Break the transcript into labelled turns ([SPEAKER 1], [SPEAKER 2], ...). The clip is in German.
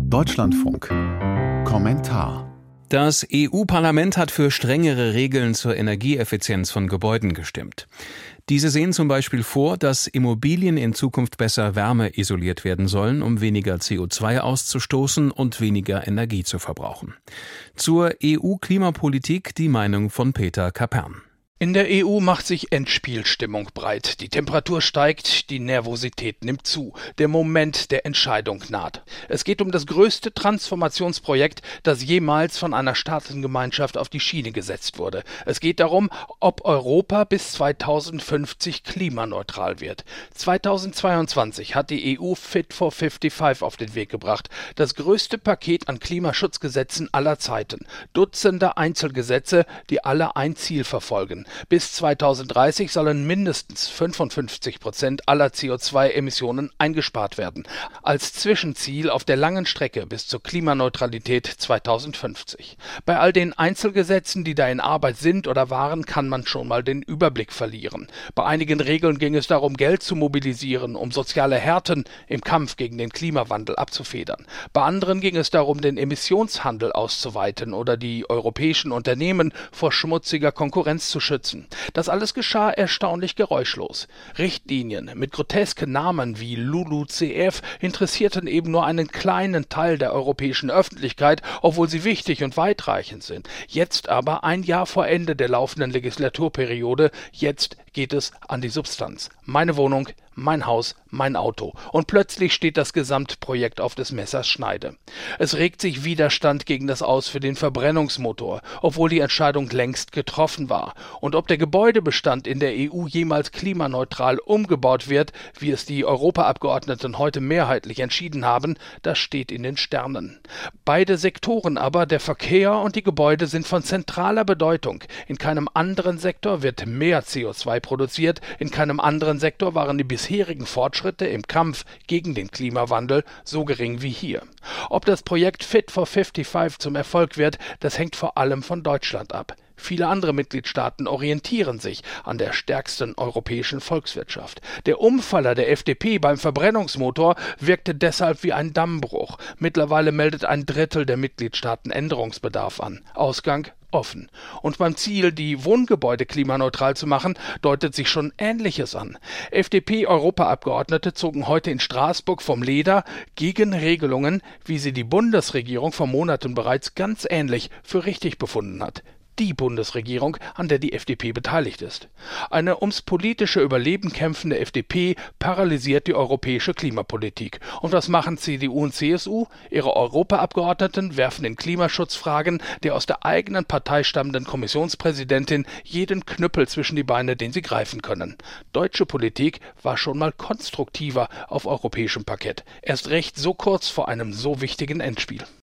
[SPEAKER 1] Deutschlandfunk. Kommentar.
[SPEAKER 2] Das EU-Parlament hat für strengere Regeln zur Energieeffizienz von Gebäuden gestimmt. Diese sehen zum Beispiel vor, dass Immobilien in Zukunft besser wärmeisoliert werden sollen, um weniger CO2 auszustoßen und weniger Energie zu verbrauchen. Zur EU-Klimapolitik die Meinung von Peter Kapern.
[SPEAKER 3] In der EU macht sich Endspielstimmung breit. Die Temperatur steigt, die Nervosität nimmt zu. Der Moment der Entscheidung naht. Es geht um das größte Transformationsprojekt, das jemals von einer Staatengemeinschaft auf die Schiene gesetzt wurde. Es geht darum, ob Europa bis 2050 klimaneutral wird. 2022 hat die EU Fit for 55 auf den Weg gebracht. Das größte Paket an Klimaschutzgesetzen aller Zeiten. Dutzende Einzelgesetze, die alle ein Ziel verfolgen. Bis 2030 sollen mindestens 55 Prozent aller CO2-Emissionen eingespart werden, als Zwischenziel auf der langen Strecke bis zur Klimaneutralität 2050. Bei all den Einzelgesetzen, die da in Arbeit sind oder waren, kann man schon mal den Überblick verlieren. Bei einigen Regeln ging es darum, Geld zu mobilisieren, um soziale Härten im Kampf gegen den Klimawandel abzufedern. Bei anderen ging es darum, den Emissionshandel auszuweiten oder die europäischen Unternehmen vor schmutziger Konkurrenz zu schützen schützen. Das alles geschah erstaunlich geräuschlos. Richtlinien mit grotesken Namen wie LULUCF interessierten eben nur einen kleinen Teil der europäischen Öffentlichkeit, obwohl sie wichtig und weitreichend sind. Jetzt aber, ein Jahr vor Ende der laufenden Legislaturperiode, jetzt geht es an die Substanz. Meine Wohnung, mein Haus, mein Auto. Und plötzlich steht das Gesamtprojekt auf des Messers Schneide. Es regt sich Widerstand gegen das Aus für den Verbrennungsmotor, obwohl die Entscheidung längst getroffen war. Und ob der Gebäudebestand in der EU jemals klimaneutral umgebaut wird, wie es die Europaabgeordneten heute mehrheitlich entschieden haben, das steht in den Sternen. Beide Sektoren aber, der Verkehr und die Gebäude, sind von zentraler Bedeutung. In keinem anderen Sektor wird mehr CO2 produziert, in keinem anderen Sektor waren die bisherigen Fortschritte im Kampf gegen den Klimawandel so gering wie hier. Ob das Projekt Fit for 55 zum Erfolg wird, das hängt vor allem von Deutschland ab. Viele andere Mitgliedstaaten orientieren sich an der stärksten europäischen Volkswirtschaft. Der Umfaller der FDP beim Verbrennungsmotor wirkte deshalb wie ein Dammbruch. Mittlerweile meldet ein Drittel der Mitgliedstaaten Änderungsbedarf an. Ausgang offen. Und beim Ziel, die Wohngebäude klimaneutral zu machen, deutet sich schon Ähnliches an. FDP-Europaabgeordnete zogen heute in Straßburg vom Leder gegen Regelungen, wie sie die Bundesregierung vor Monaten bereits ganz ähnlich für richtig befunden hat die Bundesregierung, an der die FDP beteiligt ist. Eine ums politische Überleben kämpfende FDP paralysiert die europäische Klimapolitik. Und was machen CDU und CSU? Ihre Europaabgeordneten werfen in Klimaschutzfragen der aus der eigenen Partei stammenden Kommissionspräsidentin jeden Knüppel zwischen die Beine, den sie greifen können. Deutsche Politik war schon mal konstruktiver auf europäischem Parkett. Erst recht so kurz vor einem so wichtigen Endspiel.